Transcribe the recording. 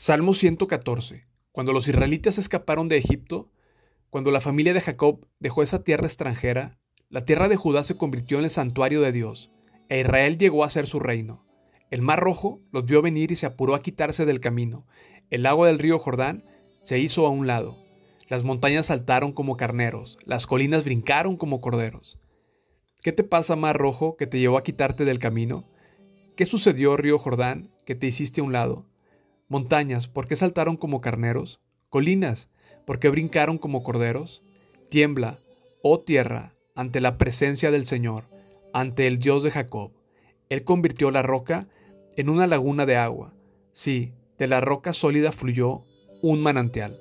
Salmo 114. Cuando los israelitas escaparon de Egipto, cuando la familia de Jacob dejó esa tierra extranjera, la tierra de Judá se convirtió en el santuario de Dios, e Israel llegó a ser su reino. El mar rojo los vio venir y se apuró a quitarse del camino. El agua del río Jordán se hizo a un lado. Las montañas saltaron como carneros, las colinas brincaron como corderos. ¿Qué te pasa, mar rojo, que te llevó a quitarte del camino? ¿Qué sucedió, río Jordán, que te hiciste a un lado? Montañas, ¿por qué saltaron como carneros? Colinas, ¿por qué brincaron como corderos? Tiembla, oh tierra, ante la presencia del Señor, ante el Dios de Jacob. Él convirtió la roca en una laguna de agua. Sí, de la roca sólida fluyó un manantial.